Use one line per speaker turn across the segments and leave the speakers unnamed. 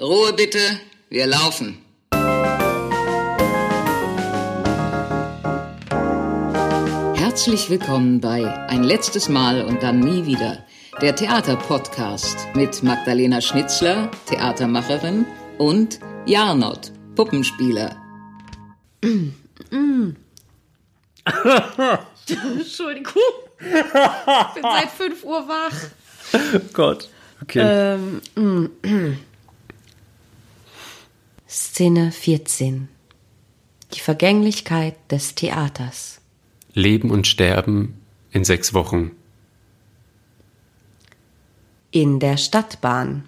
Ruhe bitte, wir laufen. Herzlich willkommen bei Ein letztes Mal und dann nie wieder, der Theaterpodcast mit Magdalena Schnitzler, Theatermacherin, und Jarnot, Puppenspieler.
Entschuldigung. Ich bin seit 5 Uhr wach.
Gott. Okay.
Ähm, Szene 14. Die Vergänglichkeit des Theaters.
Leben und Sterben in sechs Wochen.
In der Stadtbahn.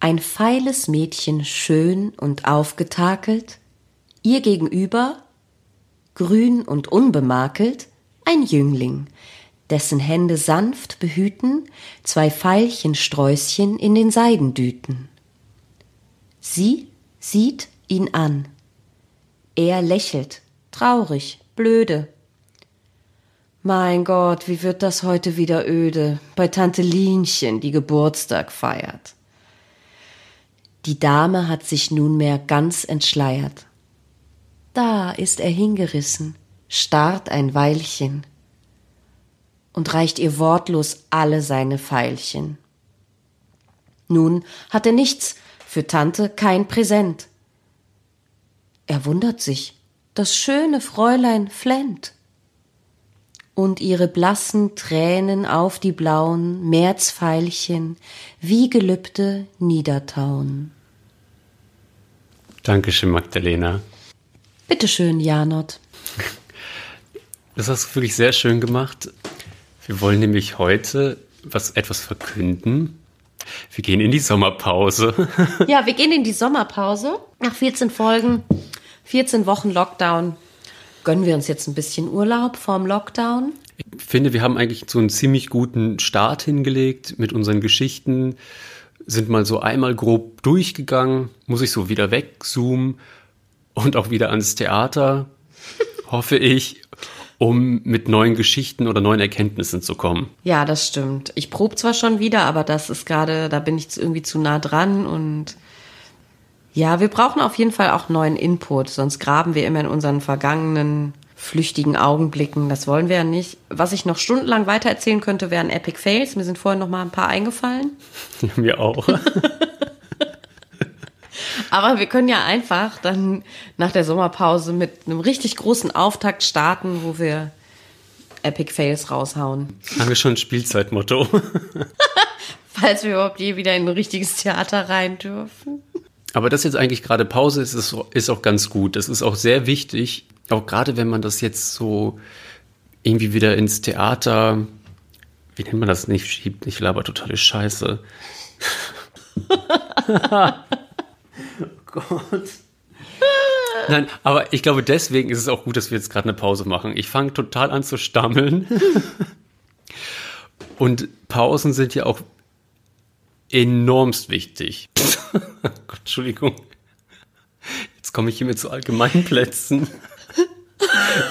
Ein feiles Mädchen, schön und aufgetakelt, ihr gegenüber, grün und unbemakelt, ein Jüngling, dessen Hände sanft behüten zwei Veilchensträußchen in den Seidendüten. Sie sieht ihn an. Er lächelt, traurig, blöde. Mein Gott, wie wird das heute wieder öde bei Tante Lienchen, die Geburtstag feiert. Die Dame hat sich nunmehr ganz entschleiert. Da ist er hingerissen, starrt ein Weilchen und reicht ihr wortlos alle seine Veilchen. Nun hat er nichts, für Tante kein Präsent. Er wundert sich, das schöne Fräulein flennt. Und ihre blassen Tränen auf die blauen Märzveilchen wie Gelübde niedertauen.
Dankeschön, Magdalena.
Bitteschön, Janot.
Das hast du wirklich sehr schön gemacht. Wir wollen nämlich heute was etwas verkünden. Wir gehen in die Sommerpause.
Ja, wir gehen in die Sommerpause. Nach 14 Folgen, 14 Wochen Lockdown, gönnen wir uns jetzt ein bisschen Urlaub vorm Lockdown.
Ich finde, wir haben eigentlich so einen ziemlich guten Start hingelegt mit unseren Geschichten, sind mal so einmal grob durchgegangen, muss ich so wieder wegzoomen und auch wieder ans Theater, hoffe ich, um mit neuen Geschichten oder neuen Erkenntnissen zu kommen.
Ja, das stimmt. Ich probe zwar schon wieder, aber das ist gerade, da bin ich irgendwie zu nah dran und ja, wir brauchen auf jeden Fall auch neuen Input, sonst graben wir immer in unseren vergangenen flüchtigen Augenblicken. Das wollen wir ja nicht. Was ich noch stundenlang weitererzählen könnte, wären Epic Fails. Mir sind vorhin noch mal ein paar eingefallen.
Mir auch.
Aber wir können ja einfach dann nach der Sommerpause mit einem richtig großen Auftakt starten, wo wir Epic Fails raushauen.
Haben wir schon ein Spielzeitmotto?
Falls wir überhaupt je wieder in ein richtiges Theater rein dürfen.
Aber das jetzt eigentlich gerade Pause ist, ist, ist auch ganz gut. Das ist auch sehr wichtig, auch gerade wenn man das jetzt so irgendwie wieder ins Theater, wie nennt man das nicht, schiebt, ich laber totale Scheiße. oh Gott. Nein, aber ich glaube, deswegen ist es auch gut, dass wir jetzt gerade eine Pause machen. Ich fange total an zu stammeln. Und Pausen sind ja auch enormst wichtig. Gott, Entschuldigung. Jetzt komme ich hier mit so allgemeinen Plätzen.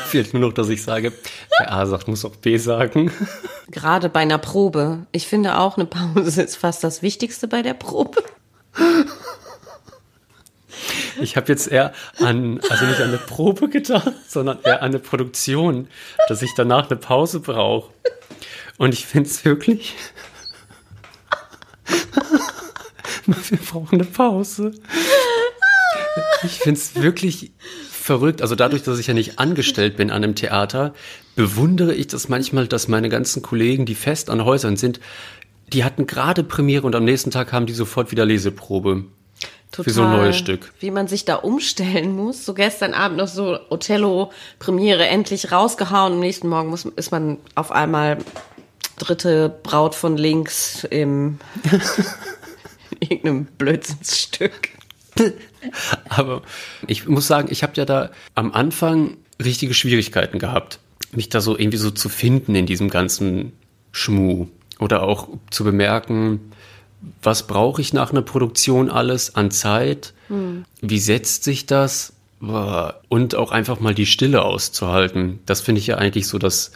Fehlt nur noch, dass ich sage, wer A sagt, muss auch B sagen.
Gerade bei einer Probe. Ich finde auch, eine Pause ist fast das Wichtigste bei der Probe.
Ich habe jetzt eher an, also nicht an eine Probe gedacht, sondern eher an eine Produktion, dass ich danach eine Pause brauche. Und ich finde es wirklich. Wir brauchen eine Pause. Ich finde es wirklich verrückt. Also dadurch, dass ich ja nicht angestellt bin an einem Theater, bewundere ich das manchmal, dass meine ganzen Kollegen, die fest an Häusern sind, die hatten gerade Premiere und am nächsten Tag haben die sofort wieder Leseprobe.
Total,
Für so ein neues Stück.
Wie man sich da umstellen muss. So gestern Abend noch so Othello-Premiere endlich rausgehauen. Am nächsten Morgen muss, ist man auf einmal dritte Braut von links im irgendeinem Blödsinnsstück.
Aber ich muss sagen, ich habe ja da am Anfang richtige Schwierigkeiten gehabt, mich da so irgendwie so zu finden in diesem ganzen Schmuh. Oder auch zu bemerken, was brauche ich nach einer Produktion alles an Zeit, mhm. wie setzt sich das und auch einfach mal die Stille auszuhalten. Das finde ich ja eigentlich so das,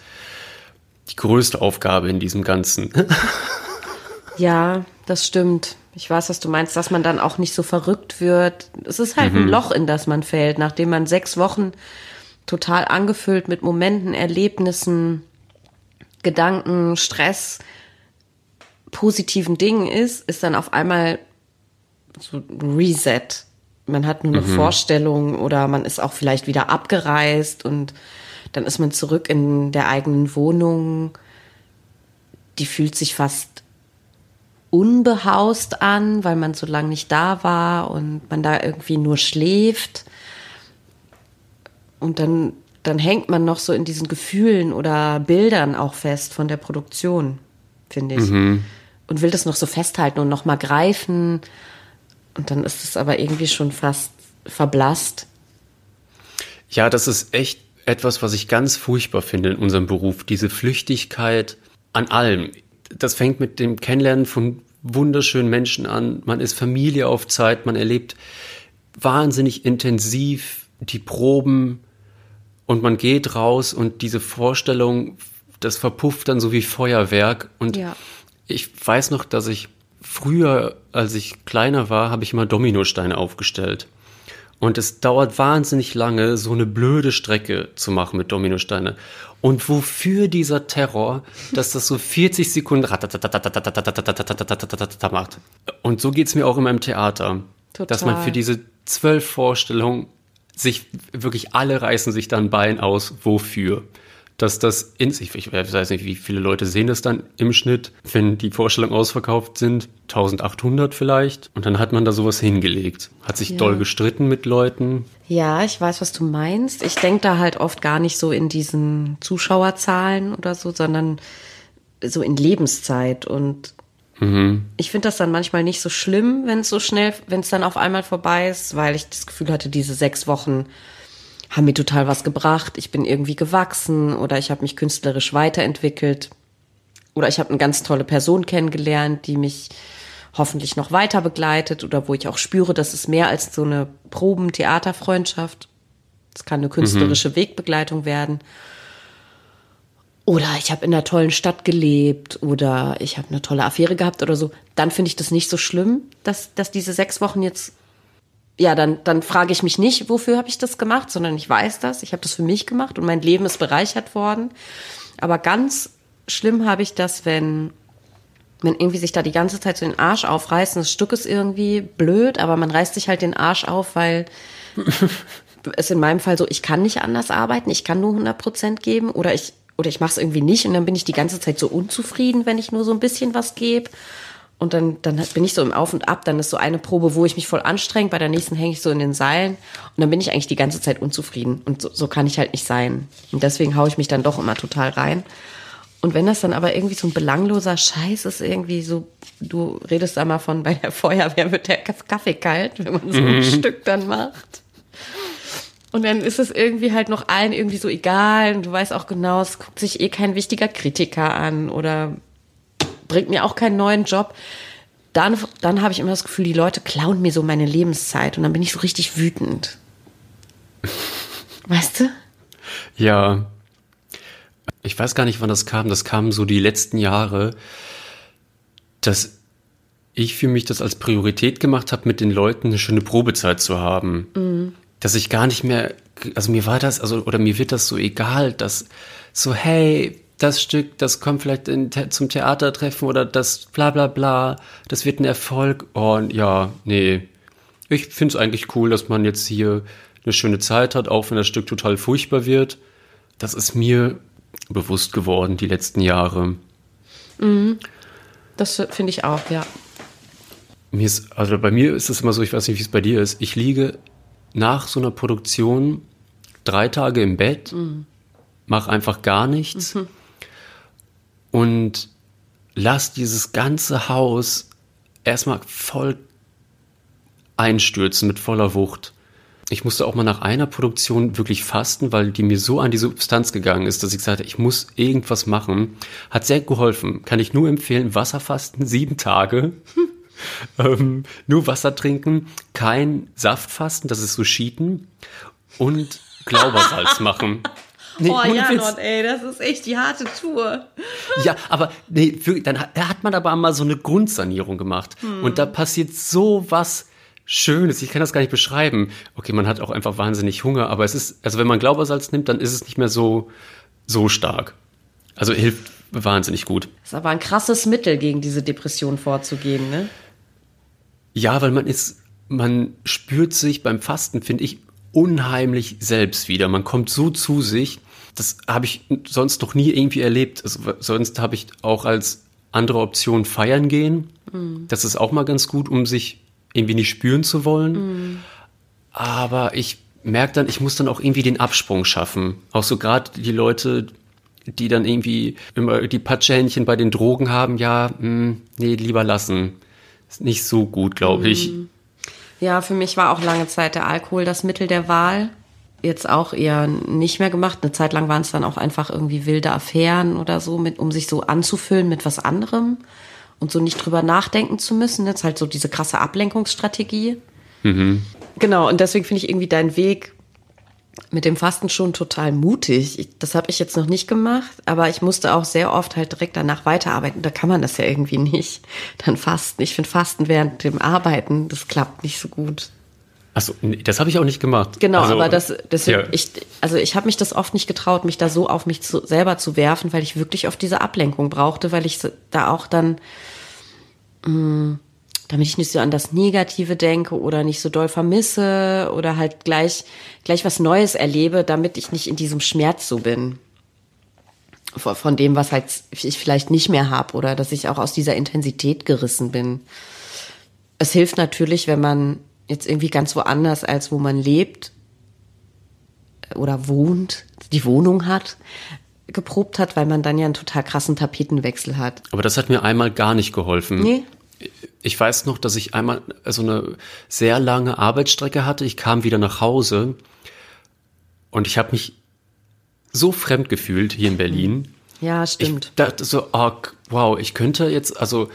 die größte Aufgabe in diesem Ganzen.
ja, das stimmt. Ich weiß, was du meinst, dass man dann auch nicht so verrückt wird. Es ist halt mhm. ein Loch, in das man fällt, nachdem man sechs Wochen total angefüllt mit Momenten, Erlebnissen, Gedanken, Stress, positiven Dingen ist, ist dann auf einmal so Reset. Man hat nur eine mhm. Vorstellung oder man ist auch vielleicht wieder abgereist und dann ist man zurück in der eigenen Wohnung. Die fühlt sich fast unbehaust an, weil man so lange nicht da war und man da irgendwie nur schläft. Und dann, dann hängt man noch so in diesen Gefühlen oder Bildern auch fest von der Produktion, finde ich. Mhm und will das noch so festhalten und noch mal greifen. Und dann ist es aber irgendwie schon fast verblasst.
Ja, das ist echt etwas, was ich ganz furchtbar finde in unserem Beruf. Diese Flüchtigkeit an allem. Das fängt mit dem Kennenlernen von wunderschönen Menschen an. Man ist Familie auf Zeit. Man erlebt wahnsinnig intensiv die Proben. Und man geht raus und diese Vorstellung, das verpufft dann so wie Feuerwerk. Und
ja.
Ich weiß noch, dass ich früher, als ich kleiner war, habe ich immer Dominosteine aufgestellt. Und es dauert wahnsinnig lange, so eine blöde Strecke zu machen mit Dominosteine. Und wofür dieser Terror, dass das so 40 Sekunden macht. Und so geht es mir auch immer im Theater.
Total. Dass man für
diese zwölf Vorstellungen sich wirklich alle reißen sich dann Bein aus, wofür. Dass das in sich, ich weiß nicht, wie viele Leute sehen das dann im Schnitt, wenn die Vorstellungen ausverkauft sind, 1800 vielleicht. Und dann hat man da sowas hingelegt. Hat sich
Ja.
doll gestritten mit Leuten.
Ja, ich weiß, was du meinst. Ich denke da halt oft gar nicht so in diesen Zuschauerzahlen oder so, sondern so in Lebenszeit. Und ich finde das dann manchmal nicht so schlimm, wenn es so schnell, wenn es dann auf einmal vorbei ist, weil ich das Gefühl hatte, diese sechs Wochen haben mir total was gebracht. Ich bin irgendwie gewachsen oder ich habe mich künstlerisch weiterentwickelt oder ich habe eine ganz tolle Person kennengelernt, die mich hoffentlich noch weiter begleitet oder wo ich auch spüre, dass es mehr als so eine Proben-Theaterfreundschaft. Es kann eine künstlerische Wegbegleitung werden. Oder ich habe in einer tollen Stadt gelebt oder ich habe eine tolle Affäre gehabt oder so. Dann finde ich das nicht so schlimm, dass, dass diese sechs Wochen jetzt ja, dann, dann frage ich mich nicht, wofür habe ich das gemacht, sondern ich weiß das, ich habe das für mich gemacht und mein Leben ist bereichert worden. Aber ganz schlimm habe ich das, wenn, wenn irgendwie sich da die ganze Zeit so den Arsch aufreißt und das Stück ist irgendwie blöd, aber man reißt sich halt den Arsch auf, weil es in meinem Fall so, ich kann nicht anders arbeiten, ich kann nur 100 Prozent geben oder ich, oder ich mache es irgendwie nicht und dann bin ich die ganze Zeit so unzufrieden, wenn ich nur so ein bisschen was gebe. Und dann, dann bin ich so im Auf und Ab. Dann ist so eine Probe, wo ich mich voll anstrenge. Bei der nächsten hänge ich so in den Seilen. Und dann bin ich eigentlich die ganze Zeit unzufrieden. Und so, so kann ich halt nicht sein. Und deswegen haue ich mich dann doch immer total rein. Und wenn das dann aber irgendwie so ein belangloser Scheiß ist, irgendwie so, du redest da mal von, bei der Feuerwehr wird der Kaffee kalt, wenn man so ein Stück dann macht. Und dann ist es irgendwie halt noch allen irgendwie so egal. Und du weißt auch genau, es guckt sich eh kein wichtiger Kritiker an oder bringt mir auch keinen neuen Job. Dann, dann habe ich immer das Gefühl, die Leute klauen mir so meine Lebenszeit und dann bin ich so richtig wütend. Weißt du?
Ja. Ich weiß gar nicht, wann das kam. Das kam so die letzten Jahre, dass ich für mich das als Priorität gemacht habe, mit den Leuten eine schöne Probezeit zu haben. Dass ich gar nicht mehr, also mir war das, also, oder mir wird das so egal, dass so, hey, das Stück, das kommt vielleicht in, zum Theatertreffen oder das bla bla bla, das wird ein Erfolg. Und ja, nee. Ich finde es eigentlich cool, dass man jetzt hier eine schöne Zeit hat, auch wenn das Stück total furchtbar wird. Das ist mir bewusst geworden die letzten Jahre.
Das finde ich auch, ja.
Mir ist, also bei mir ist es immer so, ich weiß nicht, wie es bei dir ist. Ich liege nach so einer Produktion drei Tage im Bett, mache einfach gar nichts und lass dieses ganze Haus erstmal voll einstürzen mit voller Wucht. Ich musste auch mal nach einer Produktion wirklich fasten, weil die mir so an die Substanz gegangen ist, dass ich gesagt habe, ich muss irgendwas machen. Hat sehr geholfen. Kann ich nur empfehlen, Wasserfasten, sieben Tage. ähm, nur Wasser trinken, kein Saftfasten, das ist so Schieten. Und Glaubersalz machen. Nee,
oh
ohne
ja,
Witz.
Nord, ey, das ist echt die harte Tour.
Ja, aber nee, wirklich, dann hat, man aber mal so eine Grundsanierung gemacht. Und da passiert so was Schönes. Ich kann das gar nicht beschreiben. Okay, man hat auch einfach wahnsinnig Hunger, aber es ist, also wenn man Glaubersalz nimmt, dann ist es nicht mehr so, so stark. Also hilft wahnsinnig gut.
Das ist aber ein krasses Mittel, gegen diese Depression vorzugehen, ne?
Ja, weil man ist, man spürt sich beim Fasten, finde ich, unheimlich selbst wieder. Man kommt so zu sich. Das habe ich sonst noch nie irgendwie erlebt. Also, sonst habe ich auch als andere Option feiern gehen. Das ist auch mal ganz gut, um sich irgendwie nicht spüren zu wollen. Aber ich merke dann, ich muss dann auch irgendwie den Absprung schaffen. Auch so gerade die Leute, die dann irgendwie immer die Patschehändchen bei den Drogen haben, ja, mh, nee, lieber lassen. Ist nicht so gut, glaube ich.
Ja, für mich war auch lange Zeit der Alkohol das Mittel der Wahl. Jetzt auch eher nicht mehr gemacht. Eine Zeit lang waren es dann auch einfach irgendwie wilde Affären oder so, mit, um sich so anzufüllen mit was anderem und so nicht drüber nachdenken zu müssen. Ist halt so diese krasse Ablenkungsstrategie. Genau, und deswegen finde ich irgendwie deinen Weg mit dem Fasten schon total mutig. Ich, das habe ich jetzt noch nicht gemacht, aber ich musste auch sehr oft halt direkt danach weiterarbeiten. Da kann man das ja irgendwie nicht. Dann fasten. Ich finde Fasten während dem Arbeiten, das klappt nicht so gut.
Achso, nee, das habe ich auch nicht gemacht.
Genau,
Also,
aber das deswegen
ja.
ich also ich habe mich das oft nicht getraut, mich da so auf mich zu, selber zu werfen, weil ich wirklich oft diese Ablenkung brauchte, weil ich da auch dann mh, damit ich nicht so an das Negative denke oder nicht so doll vermisse oder halt gleich gleich was Neues erlebe, damit ich nicht in diesem Schmerz so bin von von dem, was halt ich vielleicht nicht mehr habe oder dass ich auch aus dieser Intensität gerissen bin. Es hilft natürlich, wenn man jetzt irgendwie ganz woanders als wo man lebt oder wohnt, die Wohnung hat, geprobt hat, weil man dann ja einen total krassen Tapetenwechsel hat.
Aber das hat mir einmal gar nicht geholfen.
Nee?
Ich weiß noch, dass ich einmal so eine sehr lange Arbeitsstrecke hatte. Ich kam wieder nach Hause und ich habe mich so fremd gefühlt hier in Berlin.
Ja,
Ich
stimmt.
dachte so, oh, wow, ich könnte jetzt also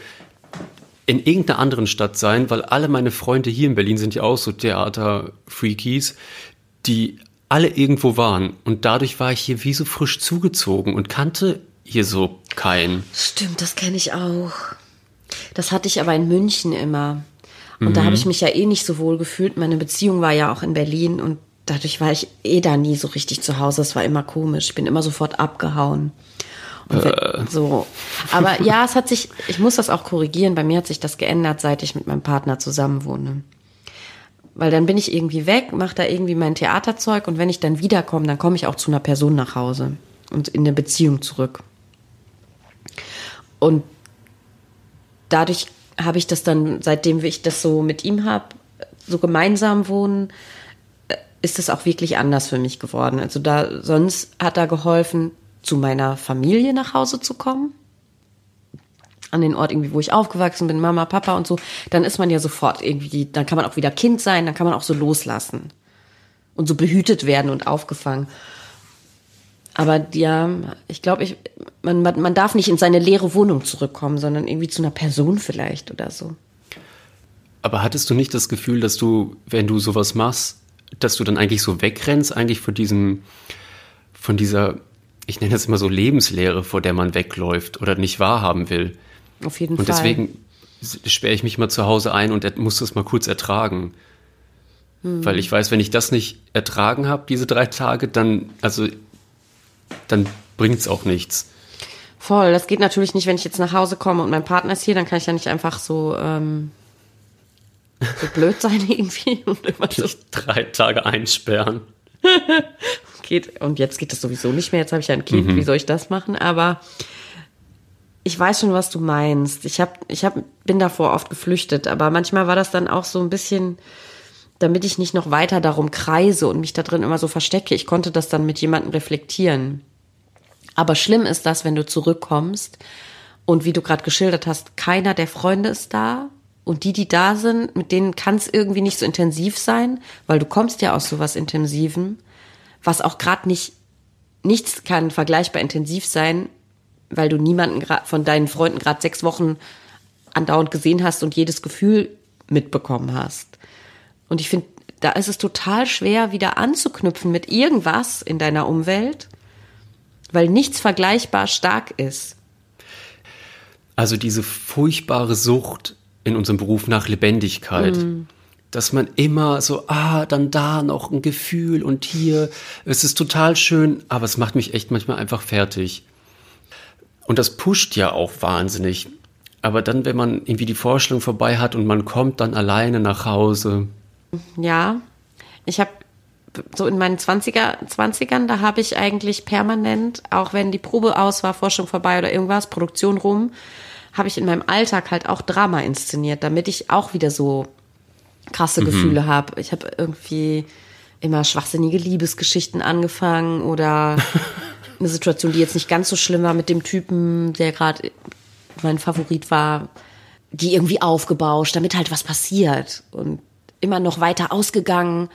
in irgendeiner anderen Stadt sein, weil alle meine Freunde hier in Berlin sind ja auch so Theater-Freakies, die alle irgendwo waren. Und dadurch war ich hier wie so frisch zugezogen und kannte hier so keinen.
Stimmt, das kenne ich auch. Das hatte ich aber in München immer. Und da habe ich mich ja eh nicht so wohl gefühlt. Meine Beziehung war ja auch in Berlin und dadurch war ich eh da nie so richtig zu Hause. Es war immer komisch. Ich bin immer sofort abgehauen. Wenn, so. Aber ja, es hat sich, ich muss das auch korrigieren. Bei mir hat sich das geändert, seit ich mit meinem Partner zusammenwohne. Weil dann bin ich irgendwie weg, mache da irgendwie mein Theaterzeug und wenn ich dann wiederkomme, dann komme ich auch zu einer Person nach Hause und in eine Beziehung zurück. Und dadurch habe ich das dann, seitdem ich das so mit ihm habe, so gemeinsam wohnen, äh, ist es auch wirklich anders für mich geworden. Also da, sonst hat er geholfen, zu meiner Familie nach Hause zu kommen. An den Ort irgendwie, wo ich aufgewachsen bin, Mama, Papa und so. Dann ist man ja sofort irgendwie, dann kann man auch wieder Kind sein, dann kann man auch so loslassen. Und so behütet werden und aufgefangen. Aber ja, ich glaube, ich, man, man, darf nicht in seine leere Wohnung zurückkommen, sondern irgendwie zu einer Person vielleicht oder so.
Aber hattest du nicht das Gefühl, dass du, wenn du sowas machst, dass du dann eigentlich so wegrennst, eigentlich von diesem, von dieser, ich nenne das immer so Lebenslehre, vor der man wegläuft oder nicht wahrhaben will?
Auf jeden
Und
Fall.
deswegen sperre ich mich mal zu Hause ein und muss das mal kurz ertragen.
Hm.
Weil ich weiß, wenn ich das nicht ertragen habe, diese drei Tage, dann, also, dann bringt's auch nichts.
Voll, das geht natürlich nicht, wenn ich jetzt nach Hause komme und mein Partner ist hier, dann kann ich ja nicht einfach so, ähm, so blöd sein irgendwie und immer so
Drei Tage einsperren.
geht. Und jetzt geht das sowieso nicht mehr. Jetzt habe ich ja ein Kind. Wie soll ich das machen? Aber ich weiß schon, was du meinst. Ich hab, ich hab, bin davor oft geflüchtet, aber manchmal war das dann auch so ein bisschen, damit ich nicht noch weiter darum kreise und mich da drin immer so verstecke. Ich konnte das dann mit jemandem reflektieren. Aber schlimm ist das, wenn du zurückkommst und wie du gerade geschildert hast, keiner der Freunde ist da und die, die da sind, mit denen kann es irgendwie nicht so intensiv sein, weil du kommst ja aus sowas Intensivem, was auch gerade nicht, nichts kann vergleichbar intensiv sein, weil du niemanden von deinen Freunden gerade sechs Wochen andauernd gesehen hast und jedes Gefühl mitbekommen hast. Und ich finde, da ist es total schwer, wieder anzuknüpfen mit irgendwas in deiner Umwelt, weil nichts vergleichbar stark ist.
Also diese furchtbare Sucht in unserem Beruf nach Lebendigkeit. Mm. Dass man immer so, ah, dann da noch ein Gefühl und hier, es ist total schön, aber es macht mich echt manchmal einfach fertig. Und das pusht ja auch wahnsinnig. Aber dann, wenn man irgendwie die Vorstellung vorbei hat und man kommt dann alleine nach Hause.
Ja, ich habe so in meinen 20er, 20ern, da habe ich eigentlich permanent, auch wenn die Probe aus war, Forschung vorbei oder irgendwas, Produktion rum, habe ich in meinem Alltag halt auch Drama inszeniert, damit ich auch wieder so krasse mhm. Gefühle habe. Ich habe irgendwie immer schwachsinnige Liebesgeschichten angefangen oder eine Situation, die jetzt nicht ganz so schlimm war mit dem Typen, der gerade mein Favorit war, die irgendwie aufgebauscht, damit halt was passiert und immer noch weiter ausgegangen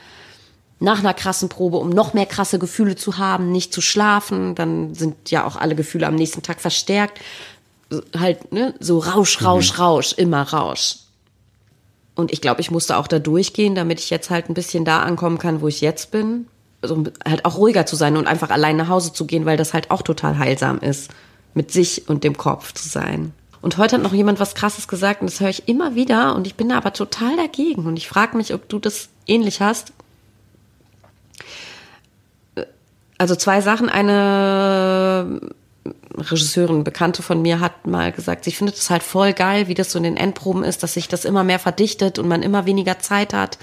nach einer krassen Probe, um noch mehr krasse Gefühle zu haben, nicht zu schlafen, dann sind ja auch alle Gefühle am nächsten Tag verstärkt. Halt, ne, so Rausch, Rausch, mhm. Rausch, immer Rausch. Und ich glaube, ich musste auch da durchgehen, damit ich jetzt halt ein bisschen da ankommen kann, wo ich jetzt bin. Also halt auch ruhiger zu sein und einfach allein nach Hause zu gehen, weil das halt auch total heilsam ist, mit sich und dem Kopf zu sein. Und heute hat noch jemand was Krasses gesagt und das höre ich immer wieder und ich bin da aber total dagegen und ich frage mich, ob du das ähnlich hast. Also zwei Sachen. Eine Regisseurin, Bekannte von mir hat mal gesagt, sie findet es halt voll geil, wie das so in den Endproben ist, dass sich das immer mehr verdichtet und man immer weniger Zeit hat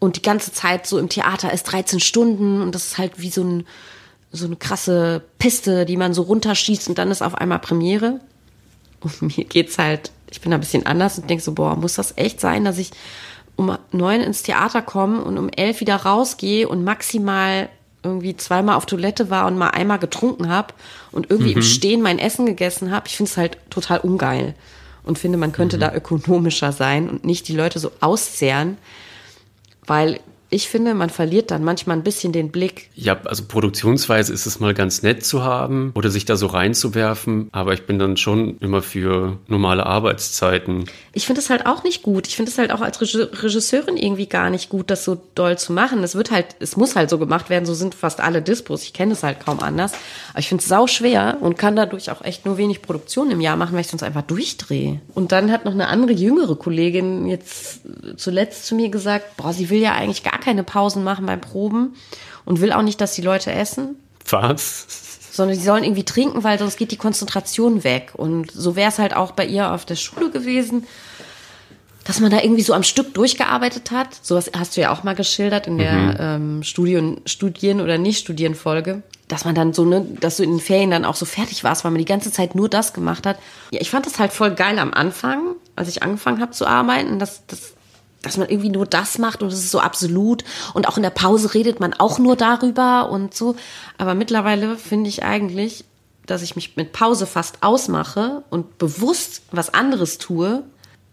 und die ganze Zeit so im Theater ist 13 Stunden und das ist halt wie so, ein, so eine krasse Piste, die man so runterschießt und dann ist auf einmal Premiere. Und mir geht's halt, ich bin da ein bisschen anders und denke so, boah, muss das echt sein, dass ich um neun ins Theater komme und um elf wieder rausgehe und maximal irgendwie zweimal auf Toilette war und mal einmal getrunken habe und irgendwie mhm. im Stehen mein Essen gegessen habe. Ich finde es halt total ungeil und finde, man könnte mhm. da ökonomischer sein und nicht die Leute so auszehren, weil ich finde, man verliert dann manchmal ein bisschen den Blick.
Ja, also produktionsweise ist es mal ganz nett zu haben oder sich da so reinzuwerfen, aber ich bin dann schon immer für normale Arbeitszeiten.
Ich finde es halt auch nicht gut. Ich finde es halt auch als Regisseurin irgendwie gar nicht gut, das so doll zu machen. Es wird halt, es muss halt so gemacht werden, so sind fast alle Dispos. Ich kenne es halt kaum anders. Aber ich finde es sau schwer und kann dadurch auch echt nur wenig Produktion im Jahr machen, weil ich sonst einfach durchdrehe. Und dann hat noch eine andere jüngere Kollegin jetzt zuletzt zu mir gesagt, boah, sie will ja eigentlich gar keine Pausen machen beim Proben und will auch nicht, dass die Leute essen.
Was?
Sondern sie sollen irgendwie trinken, weil sonst geht die Konzentration weg. Und so wäre es halt auch bei ihr auf der Schule gewesen, dass man da irgendwie so am Stück durchgearbeitet hat. Sowas hast du ja auch mal geschildert in der mhm. ähm, Studien, Studien- oder Nicht-Studien-Folge. Dass man dann so, ne, dass du in den Ferien dann auch so fertig warst, weil man die ganze Zeit nur das gemacht hat. Ja, ich fand das halt voll geil am Anfang, als ich angefangen habe zu arbeiten. Das, das dass man irgendwie nur das macht und es ist so absolut und auch in der Pause redet man auch nur darüber und so. Aber mittlerweile finde ich eigentlich, dass ich mich mit Pause fast ausmache und bewusst was anderes tue.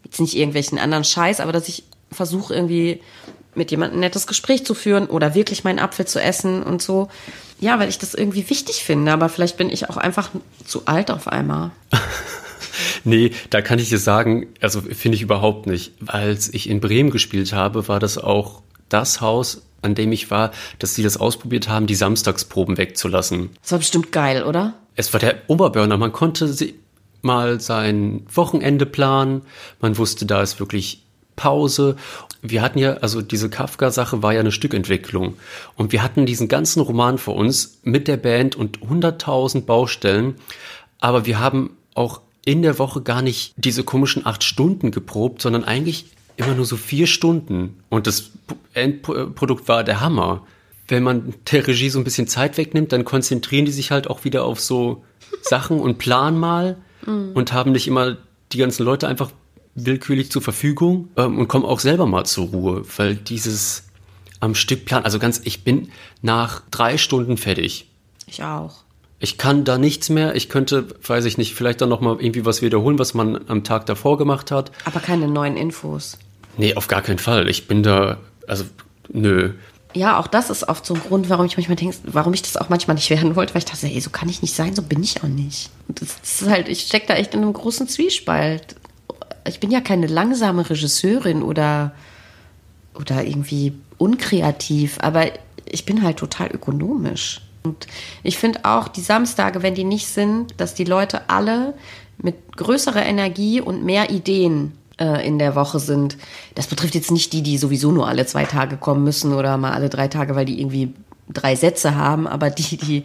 Jetzt nicht irgendwelchen anderen Scheiß, aber dass ich versuche irgendwie mit jemandem ein nettes Gespräch zu führen oder wirklich meinen Apfel zu essen und so. Ja, weil ich das irgendwie wichtig finde, aber vielleicht bin ich auch einfach zu alt auf einmal.
Nee, da kann ich dir sagen, also finde ich überhaupt nicht. Als ich in Bremen gespielt habe, war das auch das Haus, an dem ich war, dass sie das ausprobiert haben, die Samstagsproben wegzulassen.
Das war bestimmt geil, oder?
Es war der Oberburner. Man konnte mal sein Wochenende planen. Man wusste, da ist wirklich Pause. Wir hatten ja, also diese Kafka-Sache war ja eine Stückentwicklung. Und wir hatten diesen ganzen Roman vor uns mit der Band und 100.000 Baustellen. Aber wir haben auch in der Woche gar nicht diese komischen acht Stunden geprobt, sondern eigentlich immer nur so vier Stunden. Und das Endprodukt war der Hammer. Wenn man der Regie so ein bisschen Zeit wegnimmt, dann konzentrieren die sich halt auch wieder auf so Sachen und planen mal mhm. und haben nicht immer die ganzen Leute einfach willkürlich zur Verfügung ähm, und kommen auch selber mal zur Ruhe, weil dieses am Stück planen, also ganz, ich bin nach drei Stunden fertig.
Ich auch.
Ich kann da nichts mehr. Ich könnte, weiß ich nicht, vielleicht dann noch mal irgendwie was wiederholen, was man am Tag davor gemacht hat.
Aber keine neuen Infos.
Nee, auf gar keinen Fall. Ich bin da, also, nö.
Ja, auch das ist oft so ein Grund, warum ich manchmal denke, warum ich das auch manchmal nicht werden wollte, weil ich dachte, ey, so kann ich nicht sein, so bin ich auch nicht. Das ist halt, ich stecke da echt in einem großen Zwiespalt. Ich bin ja keine langsame Regisseurin oder, oder irgendwie unkreativ, aber ich bin halt total ökonomisch. Und ich finde auch die Samstage, wenn die nicht sind, dass die Leute alle mit größerer Energie und mehr Ideen äh, in der Woche sind. Das betrifft jetzt nicht die, die sowieso nur alle zwei Tage kommen müssen oder mal alle drei Tage, weil die irgendwie drei Sätze haben, aber die, die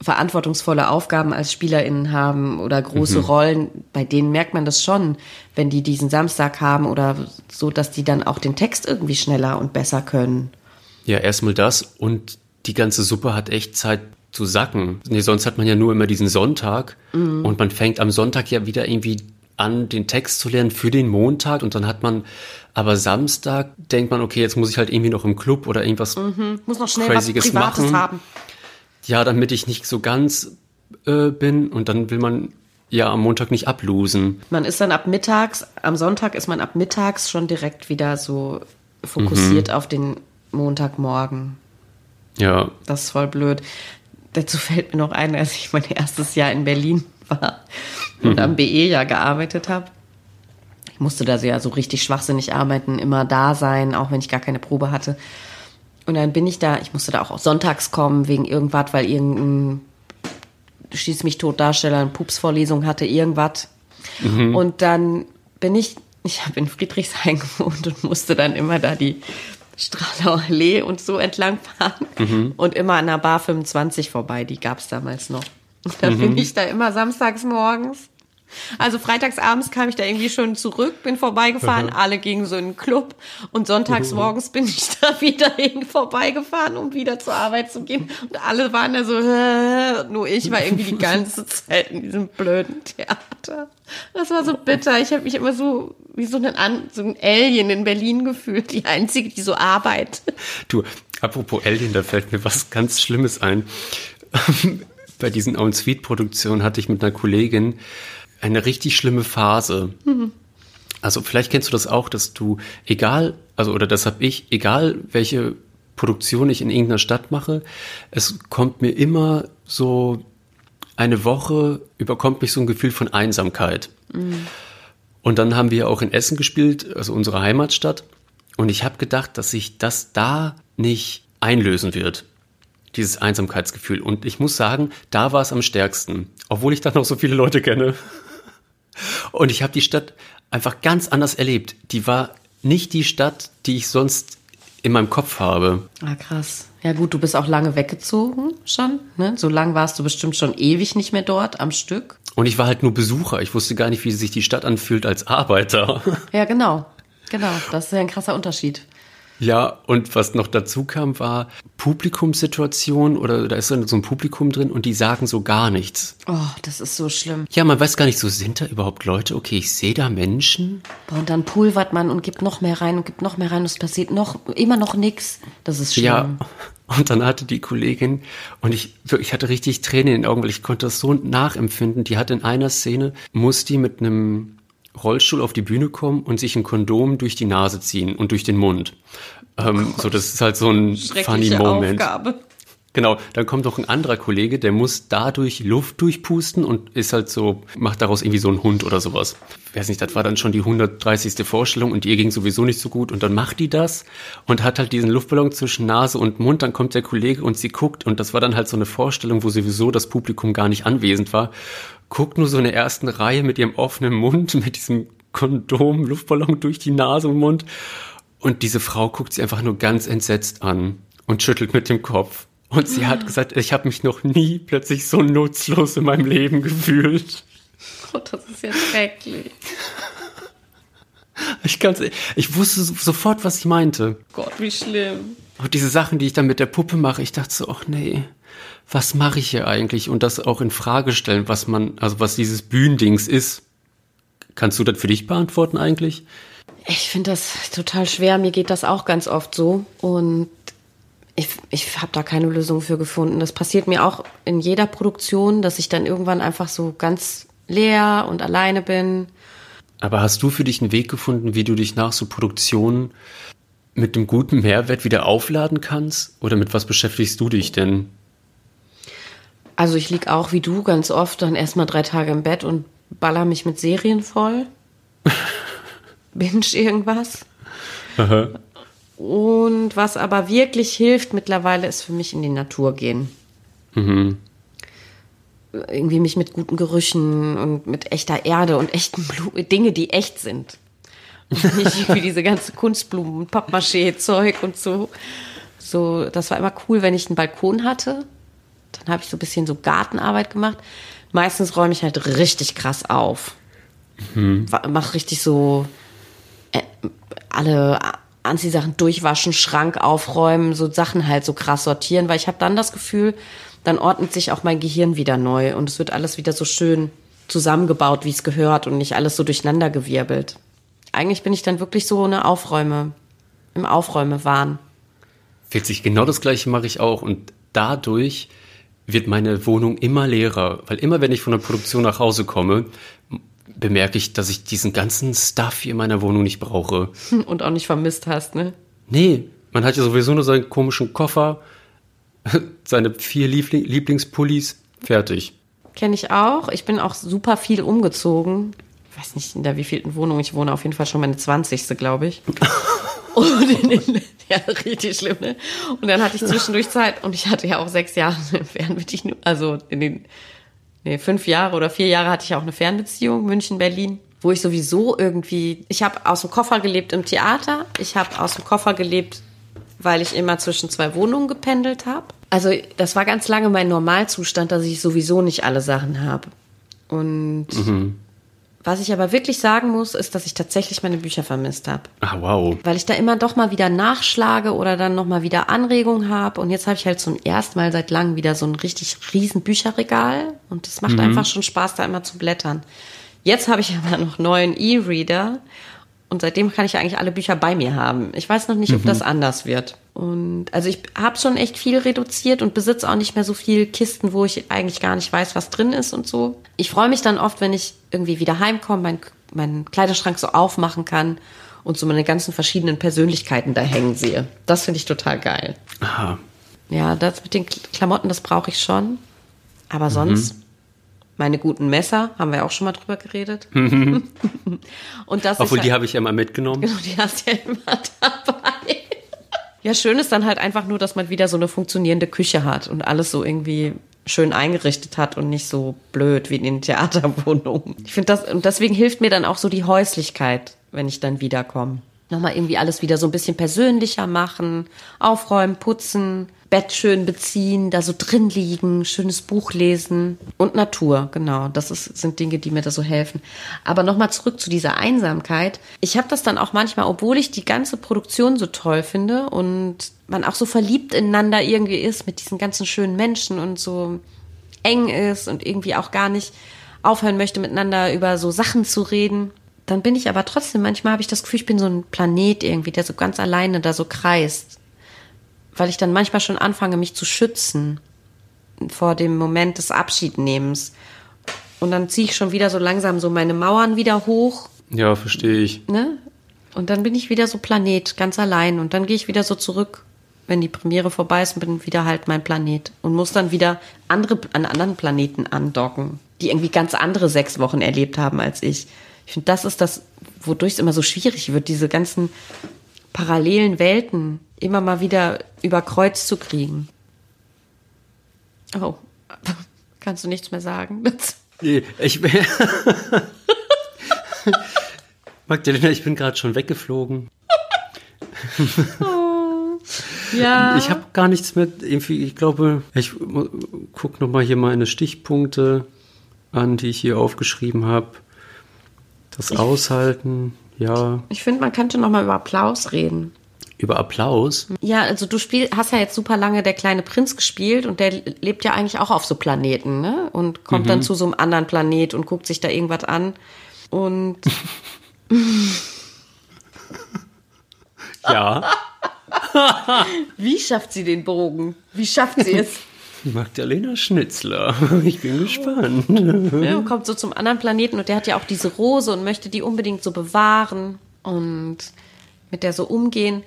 verantwortungsvolle Aufgaben als SpielerInnen haben oder große mhm. Rollen, bei denen merkt man das schon, wenn die diesen Samstag haben oder so, dass die dann auch den Text irgendwie schneller und besser können.
Ja, erstmal das und die ganze Suppe hat echt Zeit zu sacken. Nee, sonst hat man ja nur immer diesen Sonntag mhm. und man fängt am Sonntag ja wieder irgendwie an, den Text zu lernen für den Montag und dann hat man aber Samstag denkt man, okay, jetzt muss ich halt irgendwie noch im Club oder irgendwas
mhm. muss noch schnell Crazyes was Privates machen. haben.
Ja, damit ich nicht so ganz äh, bin und dann will man ja am Montag nicht ablosen.
Man ist dann ab mittags, am Sonntag ist man ab mittags schon direkt wieder so fokussiert mhm. auf den Montagmorgen.
Ja.
Das ist voll blöd. Dazu fällt mir noch ein, als ich mein erstes Jahr in Berlin war und mhm. am BE ja gearbeitet habe. Ich musste da so ja so richtig schwachsinnig arbeiten, immer da sein, auch wenn ich gar keine Probe hatte. Und dann bin ich da, ich musste da auch sonntags kommen wegen irgendwas, weil irgendein Schieß mich tot Darsteller eine Pupsvorlesung hatte, irgendwas. Mhm. Und dann bin ich, ich habe in Friedrichshain gewohnt und musste dann immer da die Strahler Allee und so entlang fahren mhm. und immer an der Bar 25 vorbei, die gab es damals noch. Und dann mhm. bin ich da immer samstags morgens also freitagsabends kam ich da irgendwie schon zurück, bin vorbeigefahren, mhm. alle gingen so in den Club und sonntags morgens bin ich da wieder hin vorbeigefahren, um wieder zur Arbeit zu gehen. Und alle waren da so, nur ich war irgendwie die ganze Zeit in diesem blöden Theater. Das war so bitter. Ich habe mich immer so wie so ein, so ein Alien in Berlin gefühlt, die einzige, die so arbeitet.
Du, apropos Alien, da fällt mir was ganz Schlimmes ein. Bei diesen Own Sweet Produktionen hatte ich mit einer Kollegin eine richtig schlimme Phase. Mhm. Also vielleicht kennst du das auch, dass du, egal, also oder das habe ich, egal welche Produktion ich in irgendeiner Stadt mache, es kommt mir immer so eine Woche, überkommt mich so ein Gefühl von Einsamkeit. Mhm. Und dann haben wir auch in Essen gespielt, also unsere Heimatstadt. Und ich habe gedacht, dass sich das da nicht einlösen wird, dieses Einsamkeitsgefühl. Und ich muss sagen, da war es am stärksten, obwohl ich da noch so viele Leute kenne. Und ich habe die Stadt einfach ganz anders erlebt. Die war nicht die Stadt, die ich sonst in meinem Kopf habe.
Ah, krass. Ja gut, du bist auch lange weggezogen schon. Ne? So lang warst du bestimmt schon ewig nicht mehr dort am Stück.
Und ich war halt nur Besucher. Ich wusste gar nicht, wie sich die Stadt anfühlt als Arbeiter.
Ja, genau. Genau. Das ist ja ein krasser Unterschied.
Ja, und was noch dazu kam, war Publikumssituation oder da ist so ein Publikum drin und die sagen so gar nichts.
Oh, das ist so schlimm.
Ja, man weiß gar nicht, so sind da überhaupt Leute? Okay, ich sehe da Menschen.
Boah, und dann pulvert man und gibt noch mehr rein und gibt noch mehr rein und es passiert noch, immer noch nichts. Das ist schlimm. Ja,
und dann hatte die Kollegin, und ich, ich hatte richtig Tränen in den Augen, weil ich konnte das so nachempfinden. Die hat in einer Szene, muss die mit einem Rollstuhl auf die Bühne kommen und sich ein Kondom durch die Nase ziehen und durch den Mund. Ähm, oh so, das ist halt so ein funny Moment. Aufgabe. Genau, dann kommt noch ein anderer Kollege, der muss dadurch Luft durchpusten und ist halt so, macht daraus irgendwie so einen Hund oder sowas. Ich weiß nicht, das war dann schon die 130. Vorstellung und ihr ging sowieso nicht so gut und dann macht die das und hat halt diesen Luftballon zwischen Nase und Mund, dann kommt der Kollege und sie guckt und das war dann halt so eine Vorstellung, wo sowieso das Publikum gar nicht anwesend war guckt nur so in der ersten Reihe mit ihrem offenen Mund, mit diesem Kondom, Luftballon durch die Nase und Mund. Und diese Frau guckt sie einfach nur ganz entsetzt an und schüttelt mit dem Kopf. Und sie hat gesagt, ich habe mich noch nie plötzlich so nutzlos in meinem Leben gefühlt.
Oh, das ist ja schrecklich.
Ich, kann's, ich wusste sofort, was ich meinte.
Gott, wie schlimm.
Und diese Sachen, die ich dann mit der Puppe mache, ich dachte so, ach nee was mache ich hier eigentlich und das auch in Frage stellen, was man, also was dieses Bühnendings ist. Kannst du das für dich beantworten eigentlich?
Ich finde das total schwer. Mir geht das auch ganz oft so und ich, ich habe da keine Lösung für gefunden. Das passiert mir auch in jeder Produktion, dass ich dann irgendwann einfach so ganz leer und alleine bin.
Aber hast du für dich einen Weg gefunden, wie du dich nach so Produktionen mit einem guten Mehrwert wieder aufladen kannst? Oder mit was beschäftigst du dich denn?
Also ich lieg auch wie du ganz oft dann erstmal drei Tage im Bett und baller mich mit Serien voll. Binge irgendwas. Aha. Und was aber wirklich hilft mittlerweile, ist für mich in die Natur gehen. Mhm. Irgendwie mich mit guten Gerüchen und mit echter Erde und echten Blumen, Dinge, die echt sind. Und nicht irgendwie diese ganze Kunstblumen, Pappmaché-Zeug und so. So, das war immer cool, wenn ich einen Balkon hatte. Dann habe ich so ein bisschen so Gartenarbeit gemacht. Meistens räume ich halt richtig krass auf. Mhm. Mach richtig so äh, alle Anziehsachen durchwaschen, Schrank aufräumen, so Sachen halt so krass sortieren, weil ich habe dann das Gefühl, dann ordnet sich auch mein Gehirn wieder neu und es wird alles wieder so schön zusammengebaut, wie es gehört und nicht alles so durcheinandergewirbelt. Eigentlich bin ich dann wirklich so eine Aufräume, im Aufräumewahn.
Witzig, genau das gleiche mache ich auch und dadurch wird meine Wohnung immer leerer, weil immer wenn ich von der Produktion nach Hause komme, bemerke ich, dass ich diesen ganzen Stuff hier in meiner Wohnung nicht brauche.
Und auch nicht vermisst hast, ne?
Nee, man hat ja sowieso nur seinen komischen Koffer, seine vier Liebling Lieblingspullis, fertig.
Kenne ich auch. Ich bin auch super viel umgezogen. Ich weiß nicht, in der wievielten Wohnung. Ich wohne auf jeden Fall schon meine 20. glaube ich. und in den, ja, richtig schlimm, ne? Und dann hatte ich zwischendurch Zeit und ich hatte ja auch sechs Jahre Fernbedienung, also in den nee, fünf Jahre oder vier Jahre hatte ich auch eine Fernbeziehung, München, Berlin, wo ich sowieso irgendwie, ich habe aus dem Koffer gelebt im Theater, ich habe aus dem Koffer gelebt, weil ich immer zwischen zwei Wohnungen gependelt habe. Also das war ganz lange mein Normalzustand, dass ich sowieso nicht alle Sachen habe. Und mhm. Was ich aber wirklich sagen muss, ist, dass ich tatsächlich meine Bücher vermisst habe.
Ah, wow.
Weil ich da immer doch mal wieder nachschlage oder dann noch mal wieder Anregungen habe. Und jetzt habe ich halt zum ersten Mal seit langem wieder so ein richtig riesen Bücherregal. Und es macht mhm. einfach schon Spaß, da immer zu blättern. Jetzt habe ich aber noch neuen E-Reader. Und seitdem kann ich eigentlich alle Bücher bei mir haben. Ich weiß noch nicht, ob mhm. das anders wird. Und also ich habe schon echt viel reduziert und besitze auch nicht mehr so viel Kisten, wo ich eigentlich gar nicht weiß, was drin ist und so. Ich freue mich dann oft, wenn ich irgendwie wieder heimkomme, meinen mein Kleiderschrank so aufmachen kann und so meine ganzen verschiedenen Persönlichkeiten da hängen sehe. Das finde ich total geil.
Aha.
Ja, das mit den Klamotten, das brauche ich schon. Aber sonst, mhm. Meine guten Messer, haben wir auch schon mal drüber geredet.
Mhm. und das Obwohl, halt, die habe ich ja mal mitgenommen.
Genau, die hast du ja immer dabei. Ja, schön ist dann halt einfach nur, dass man wieder so eine funktionierende Küche hat und alles so irgendwie schön eingerichtet hat und nicht so blöd wie in den Theaterwohnungen. Ich finde das, und deswegen hilft mir dann auch so die Häuslichkeit, wenn ich dann wiederkomme. Nochmal irgendwie alles wieder so ein bisschen persönlicher machen, aufräumen, putzen, Bett schön beziehen, da so drin liegen, schönes Buch lesen und Natur, genau. Das ist, sind Dinge, die mir da so helfen. Aber nochmal zurück zu dieser Einsamkeit. Ich habe das dann auch manchmal, obwohl ich die ganze Produktion so toll finde und man auch so verliebt ineinander irgendwie ist mit diesen ganzen schönen Menschen und so eng ist und irgendwie auch gar nicht aufhören möchte, miteinander über so Sachen zu reden. Dann bin ich aber trotzdem, manchmal habe ich das Gefühl, ich bin so ein Planet irgendwie, der so ganz alleine da so kreist weil ich dann manchmal schon anfange, mich zu schützen vor dem Moment des Abschiednehmens. Und dann ziehe ich schon wieder so langsam so meine Mauern wieder hoch.
Ja, verstehe ich.
Ne? Und dann bin ich wieder so Planet, ganz allein. Und dann gehe ich wieder so zurück, wenn die Premiere vorbei ist und bin wieder halt mein Planet. Und muss dann wieder andere, an anderen Planeten andocken, die irgendwie ganz andere sechs Wochen erlebt haben als ich. Ich finde, das ist das, wodurch es immer so schwierig wird, diese ganzen parallelen Welten immer mal wieder über Kreuz zu kriegen. Oh, kannst du nichts mehr sagen?
Ich Magdalena, ich bin gerade schon weggeflogen.
Oh, ja.
Ich habe gar nichts mehr. Ich glaube, ich gucke noch mal hier meine Stichpunkte an, die ich hier aufgeschrieben habe. Das Aushalten, ja.
Ich finde, man könnte noch mal über Applaus reden
über Applaus.
Ja, also du spiel, hast ja jetzt super lange der kleine Prinz gespielt und der lebt ja eigentlich auch auf so Planeten, ne? Und kommt mhm. dann zu so einem anderen Planet und guckt sich da irgendwas an. Und
ja.
Wie schafft sie den Bogen? Wie schafft sie es?
Magdalena Schnitzler. Ich bin gespannt.
Ja, kommt so zum anderen Planeten und der hat ja auch diese Rose und möchte die unbedingt so bewahren und mit der so umgehen.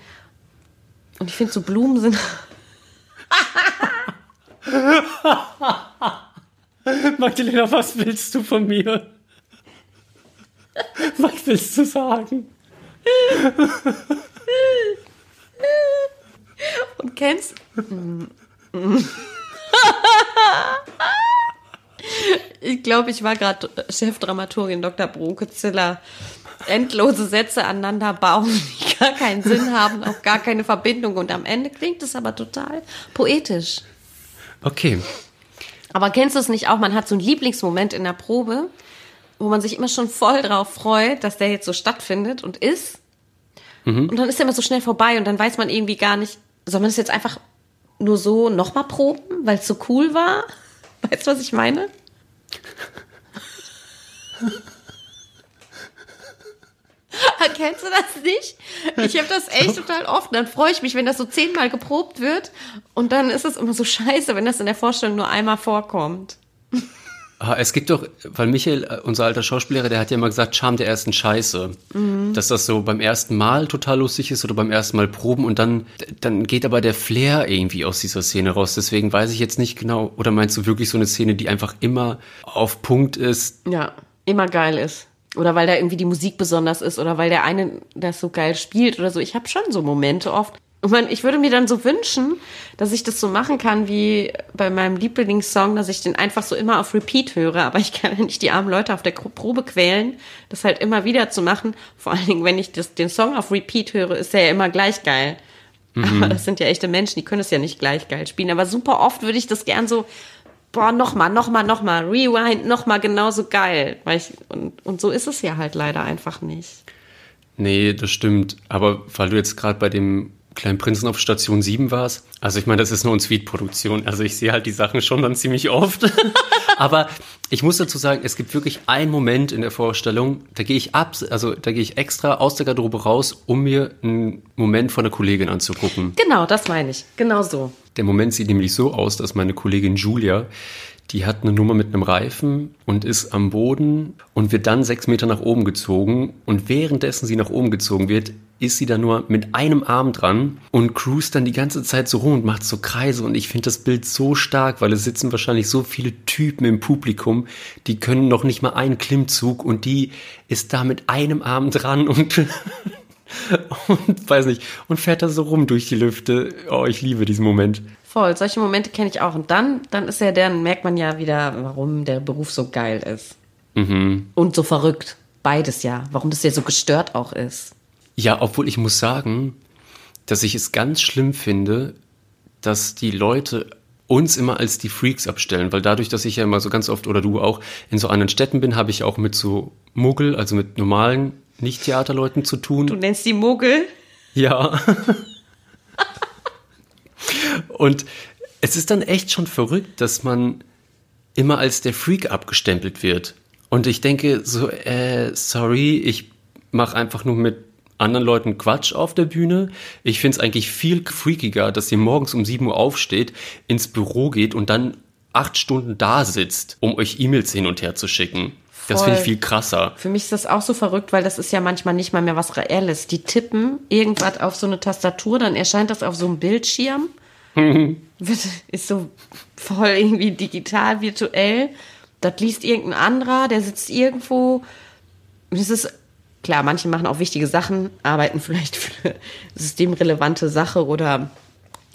Und ich finde, so Blumen sind.
Magdalena, was willst du von mir? Was willst du sagen?
Und kennst. Ich glaube, ich war gerade Chefdramaturgin Dr. Brokeziller. Endlose Sätze aneinander bauen, die gar keinen Sinn haben, auch gar keine Verbindung. Und am Ende klingt es aber total poetisch.
Okay.
Aber kennst du es nicht auch? Man hat so einen Lieblingsmoment in der Probe, wo man sich immer schon voll drauf freut, dass der jetzt so stattfindet und ist. Und dann ist er immer so schnell vorbei und dann weiß man irgendwie gar nicht, soll man es jetzt einfach nur so nochmal proben, weil es so cool war? Weißt du, was ich meine? Kennst du das nicht? Ich habe das echt total oft. Dann freue ich mich, wenn das so zehnmal geprobt wird. Und dann ist es immer so scheiße, wenn das in der Vorstellung nur einmal vorkommt.
Es gibt doch, weil Michael, äh, unser alter Schauspieler, der hat ja immer gesagt, Charme der ersten Scheiße. Dass das so beim ersten Mal total lustig ist oder beim ersten Mal proben und dann, dann geht aber der Flair irgendwie aus dieser Szene raus. Deswegen weiß ich jetzt nicht genau, oder meinst du wirklich so eine Szene, die einfach immer auf Punkt ist?
Ja, immer geil ist. Oder weil da irgendwie die Musik besonders ist oder weil der eine das so geil spielt oder so. Ich habe schon so Momente oft. Und man, ich würde mir dann so wünschen, dass ich das so machen kann wie bei meinem Lieblingssong, dass ich den einfach so immer auf Repeat höre. Aber ich kann ja nicht die armen Leute auf der Probe quälen, das halt immer wieder zu machen. Vor allen Dingen, wenn ich das, den Song auf Repeat höre, ist er ja immer gleich geil. Aber das sind ja echte Menschen, die können es ja nicht gleich geil spielen. Aber super oft würde ich das gern so, boah, nochmal, nochmal, nochmal, rewind, nochmal genauso geil. Weil ich, und, und so ist es ja halt leider einfach nicht.
Nee, das stimmt. Aber weil du jetzt gerade bei dem Kleinen Prinzen auf Station 7 warst, also ich meine, das ist nur eine Suite-Produktion. Also ich sehe halt die Sachen schon dann ziemlich oft. Aber ich muss dazu sagen, es gibt wirklich einen Moment in der Vorstellung, da gehe ich ab, also da gehe ich extra aus der Garderobe raus, um mir einen Moment von einer Kollegin anzugucken.
Genau, das meine ich. Genau so.
Der Moment sieht nämlich so aus, dass meine Kollegin Julia, die hat eine Nummer mit einem Reifen und ist am Boden und wird dann sechs Meter nach oben gezogen. Und währenddessen sie nach oben gezogen wird, ist sie dann nur mit einem Arm dran und cruist dann die ganze Zeit so rum und macht so Kreise. Und ich finde das Bild so stark, weil es sitzen wahrscheinlich so viele Typen im Publikum, die können noch nicht mal einen Klimmzug und die ist da mit einem Arm dran und und weiß nicht, und fährt da so rum durch die Lüfte. Oh, ich liebe diesen Moment.
Voll, solche Momente kenne ich auch. Und dann, dann ist ja, dann merkt man ja wieder, warum der Beruf so geil ist. Und so verrückt. Beides ja. Warum das ja so gestört auch ist.
Ja, obwohl ich muss sagen, dass ich es ganz schlimm finde, dass die Leute uns immer als die Freaks abstellen, weil dadurch, dass ich ja immer so ganz oft oder du auch in so anderen Städten bin, habe ich auch mit so Muggel, also mit normalen Nicht-Theaterleuten zu tun.
Du nennst die Muggel?
Ja. Und es ist dann echt schon verrückt, dass man immer als der Freak abgestempelt wird. Und ich denke so, äh, sorry, ich mache einfach nur mit anderen Leuten Quatsch auf der Bühne. Ich finde es eigentlich viel freakiger, dass ihr morgens um 7 Uhr aufsteht, ins Büro geht und dann acht Stunden da sitzt, um euch E-Mails hin und her zu schicken. Das finde ich
Voll.
viel krasser.
Für mich ist das auch so verrückt, weil das ist ja manchmal nicht mal mehr was Reelles. Die tippen irgendwas auf so eine Tastatur, dann erscheint das auf so einem Bildschirm. Ist so voll irgendwie digital, virtuell. Das liest irgendein anderer, der sitzt irgendwo. Und es ist, klar, manche machen auch wichtige Sachen, arbeiten vielleicht für eine systemrelevante Sache oder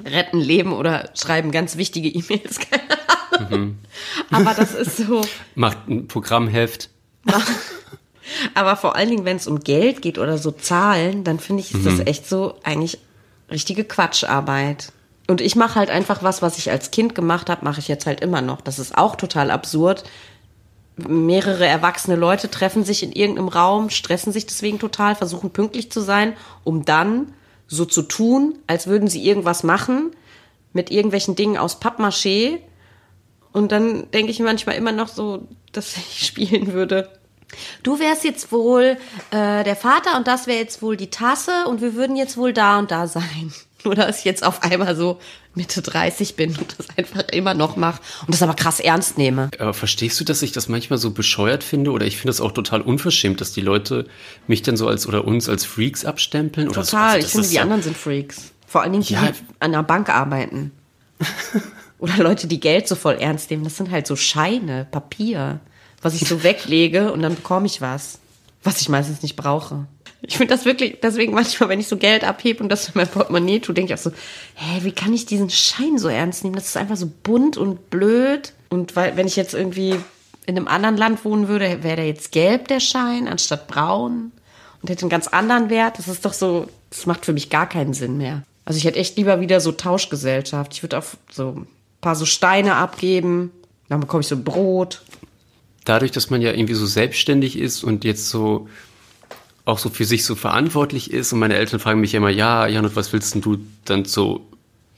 retten Leben oder schreiben ganz wichtige E-Mails, keine Ahnung. Aber das ist so.
Macht ein Programmheft.
Aber vor allen Dingen, wenn es um Geld geht oder so Zahlen, dann finde ich, ist
Mhm.
das echt so eigentlich richtige Quatscharbeit. Und ich mache halt einfach was, was ich als Kind gemacht habe, mache ich jetzt halt immer noch. Das ist auch total absurd. Mehrere erwachsene Leute treffen sich in irgendeinem Raum, stressen sich deswegen total, versuchen pünktlich zu sein, um dann so zu tun, als würden sie irgendwas machen mit irgendwelchen Dingen aus Pappmaché. Und dann denke ich manchmal immer noch so, dass ich spielen würde. Du wärst jetzt wohl äh, der Vater und das wäre jetzt wohl die Tasse und wir würden jetzt wohl da und da sein. Nur dass ich jetzt auf einmal so Mitte 30 bin und das einfach immer noch mache und das aber krass ernst nehme.
Aber verstehst du, dass ich das manchmal so bescheuert finde? Oder ich finde das auch total unverschämt, dass die Leute mich dann so als oder uns als Freaks abstempeln? Oder so.
Total,
Also
ich finde, die
ja-
anderen sind Freaks. Vor allen Dingen die,
Ja.
die an der Bank arbeiten. Oder Leute, die Geld so voll ernst nehmen. Das sind halt so Scheine, Papier, was ich so weglege und dann bekomme ich was, was ich meistens nicht brauche. Ich finde das wirklich, deswegen manchmal, wenn ich so Geld abhebe und das in mein Portemonnaie tue, denke ich auch so, hä, wie kann ich diesen Schein so ernst nehmen? Das ist einfach so bunt und blöd. Und weil, wenn ich jetzt irgendwie in einem anderen Land wohnen würde, wäre der jetzt gelb, der Schein, anstatt braun und hätte einen ganz anderen Wert. Das ist doch so, das macht für mich gar keinen Sinn mehr. Also ich hätte echt lieber wieder so Tauschgesellschaft. Ich würde auf so ein paar so Steine abgeben, dann bekomme ich so Brot.
Dadurch, dass man ja irgendwie so selbstständig ist und jetzt so auch so für sich so verantwortlich ist und meine Eltern fragen mich immer, ja, Jan, und was willst denn du dann so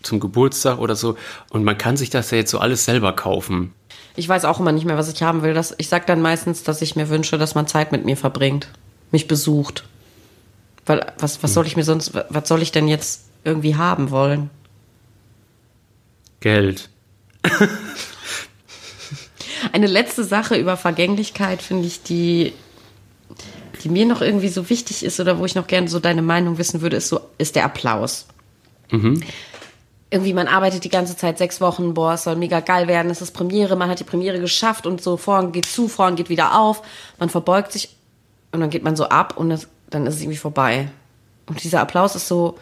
zum Geburtstag oder so? Und man kann sich das ja jetzt so alles selber kaufen.
Ich weiß auch immer nicht mehr, was ich haben will. Das, ich sage dann meistens, dass ich mir wünsche, dass man Zeit mit mir verbringt, mich besucht. Weil was, was soll ich mir sonst, was soll ich denn jetzt irgendwie haben wollen?
Geld.
Eine letzte Sache über Vergänglichkeit finde ich, die, die mir noch irgendwie so wichtig ist oder wo ich noch gerne so deine Meinung wissen würde, ist so, ist der Applaus. Mhm. Irgendwie, man arbeitet die ganze Zeit sechs Wochen, boah, es soll mega geil werden, es ist Premiere, man hat die Premiere geschafft und so, Vorhang geht zu, Vorhang geht wieder auf, man verbeugt sich und dann geht man so ab und das, dann ist es irgendwie vorbei. Und dieser Applaus ist so,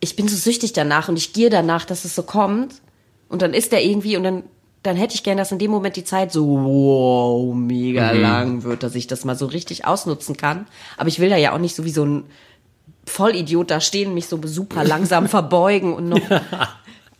ich bin so süchtig danach und ich gehe danach, dass es so kommt. Und dann ist der irgendwie und dann, dann hätte ich gern, dass in dem Moment die Zeit so wow, mega mhm. lang wird, dass ich das mal so richtig ausnutzen kann. Aber ich will da ja auch nicht so wie so ein Vollidiot da stehen, mich so super langsam verbeugen und noch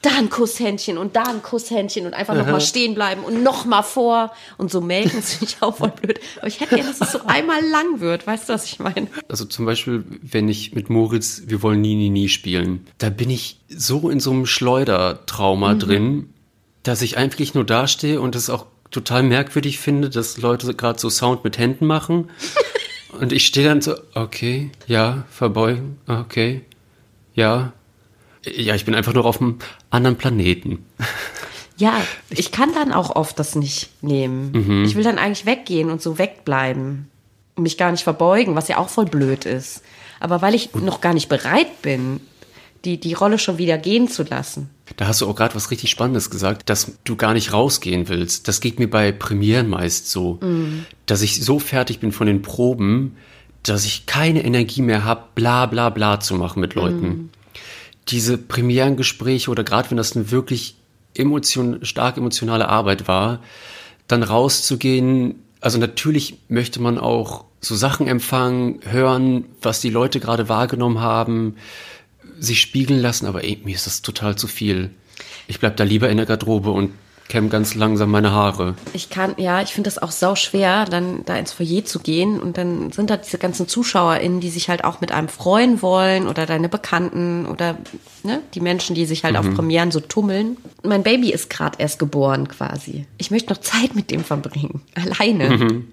da ein Kusshändchen und da ein Kusshändchen und einfach nochmal stehen bleiben und nochmal vor und so melken sich auch voll blöd. Aber ich hätte gerne, dass es so einmal lang wird. Weißt du, was ich meine?
Also zum Beispiel, wenn ich mit Moritz Wir wollen nie, nie, nie spielen, da bin ich so in so einem Schleudertrauma mhm. drin, dass ich eigentlich nur dastehe und es auch total merkwürdig finde, dass Leute gerade so Sound mit Händen machen. und ich stehe dann so, okay, ja, verbeugen, okay, ja, ja, ich bin einfach nur auf einem anderen Planeten.
Ja, ich kann dann auch oft das nicht nehmen. Mhm. Ich will dann eigentlich weggehen und so wegbleiben und mich gar nicht verbeugen, was ja auch voll blöd ist. Aber weil ich noch gar nicht bereit bin, die, die Rolle schon wieder gehen zu lassen.
Da hast du auch gerade was richtig Spannendes gesagt, dass du gar nicht rausgehen willst. Das geht mir bei Premieren meist so, mhm. dass ich so fertig bin von den Proben, dass ich keine Energie mehr habe, bla bla bla zu machen mit Leuten. Mhm diese Premierengespräche oder gerade wenn das eine wirklich emotion, stark emotionale Arbeit war, dann rauszugehen. Also natürlich möchte man auch so Sachen empfangen, hören, was die Leute gerade wahrgenommen haben, sich spiegeln lassen, aber ey, mir ist das total zu viel. Ich bleib da lieber in der Garderobe und kämme ganz langsam meine Haare.
Ich kann, ja, ich finde das auch sau schwer, dann da ins Foyer zu gehen und dann sind da diese ganzen ZuschauerInnen, die sich halt auch mit einem freuen wollen oder deine Bekannten oder ne, die Menschen, die sich halt mhm. auf Premieren so tummeln. Mein Baby ist gerade erst geboren quasi. Ich möchte noch Zeit mit dem verbringen, alleine. Mhm.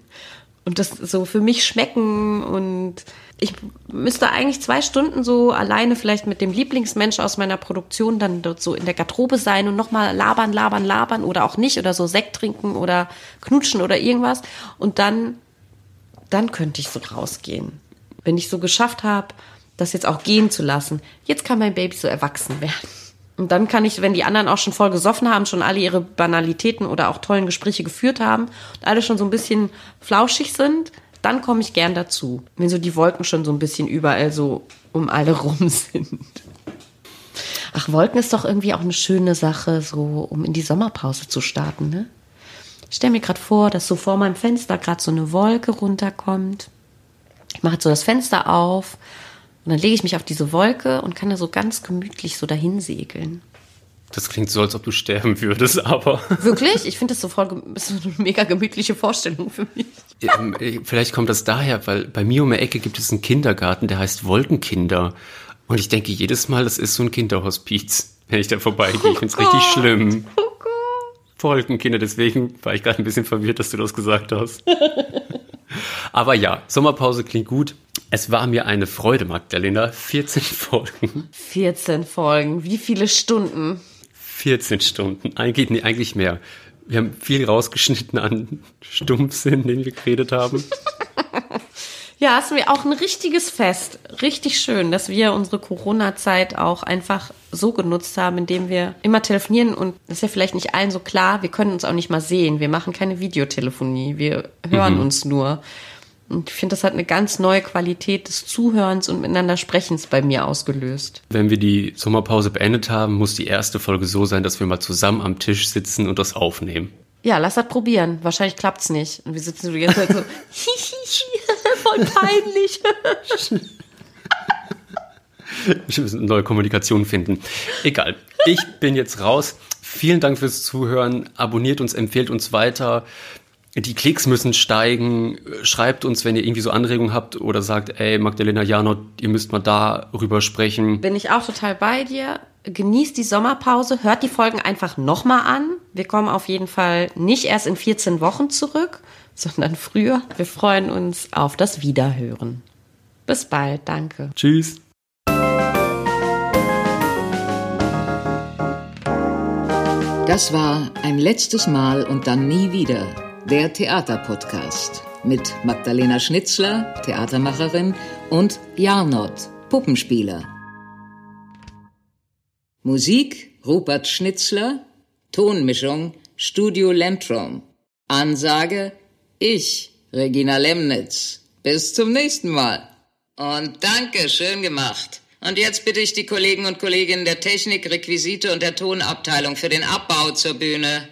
Und das so für mich schmecken und ich müsste eigentlich zwei Stunden so alleine vielleicht mit dem Lieblingsmensch aus meiner Produktion dann dort so in der Garderobe sein und nochmal labern, labern, labern oder auch nicht oder so Sekt trinken oder knutschen oder irgendwas. Und dann, dann könnte ich so rausgehen. Wenn ich so geschafft habe, das jetzt auch gehen zu lassen. Jetzt kann mein Baby so erwachsen werden. Und dann kann ich, wenn die anderen auch schon voll gesoffen haben, schon alle ihre Banalitäten oder auch tollen Gespräche geführt haben und alle schon so ein bisschen flauschig sind, dann komme ich gern dazu, wenn so die Wolken schon so ein bisschen überall so um alle rum sind. Ach, Wolken ist doch irgendwie auch eine schöne Sache, so um in die Sommerpause zu starten, ne? Ich stelle mir gerade vor, dass so vor meinem Fenster gerade so eine Wolke runterkommt. Ich mache so das Fenster auf und dann lege ich mich auf diese Wolke und kann da so ganz gemütlich so dahin segeln.
Das klingt so, als ob du sterben würdest, aber.
Wirklich? Ich finde das so voll das eine mega gemütliche Vorstellung für mich.
Ähm, äh, vielleicht kommt das daher, weil bei mir um die Ecke gibt es einen Kindergarten, der heißt Wolkenkinder. Und ich denke jedes Mal, das ist so ein Kinderhospiz, wenn ich da vorbeigehe. Ich finde es oh richtig schlimm. Oh. Wolkenkinder, deswegen war ich gerade ein bisschen verwirrt, dass du das gesagt hast. Aber ja, Sommerpause klingt gut. Es war mir eine Freude, Magdalena. 14 Folgen.
14 Folgen. Wie viele Stunden?
14 Stunden. Eigentlich, nee, eigentlich mehr. Wir haben viel rausgeschnitten an Stumpfsinn, den wir geredet haben.
ja, hatten wir auch ein richtiges Fest. Richtig schön, dass wir unsere Corona-Zeit auch einfach so genutzt haben, indem wir immer telefonieren und das ist ja vielleicht nicht allen so klar, wir können uns auch nicht mal sehen. Wir machen keine Videotelefonie, wir hören mhm. uns nur. Und ich finde, das hat eine ganz neue Qualität des Zuhörens und miteinander Sprechens bei mir ausgelöst.
Wenn wir die Sommerpause beendet haben, muss die erste Folge so sein, dass wir mal zusammen am Tisch sitzen und das aufnehmen.
Ja, lass das probieren. Wahrscheinlich klappt's nicht. Und wir sitzen so die ganze Zeit so, voll peinlich.
Wir müssen eine neue Kommunikation finden. Egal. Ich bin jetzt raus. Vielen Dank fürs Zuhören. Abonniert uns, empfehlt uns weiter. Die Klicks müssen steigen. Schreibt uns, wenn ihr irgendwie so Anregungen habt oder sagt, ey, Magdalena Janot, ihr müsst mal darüber sprechen.
Bin ich auch total bei dir. Genießt die Sommerpause, hört die Folgen einfach nochmal an. Wir kommen auf jeden Fall nicht erst in 14 Wochen zurück, sondern früher. Wir freuen uns auf das Wiederhören. Bis bald, danke.
Tschüss.
Das war ein letztes Mal und dann nie wieder der Theaterpodcast mit Magdalena Schnitzler, Theatermacherin, und Jarnot, Puppenspieler. Musik Rupert Schnitzler, Tonmischung Studio Lentrum. Ansage ich, Regina Lemnitz. Bis zum nächsten Mal. Und danke, schön gemacht. Und jetzt bitte ich die Kollegen und Kolleginnen der Technik, Requisite und der Tonabteilung für den Abbau zur Bühne.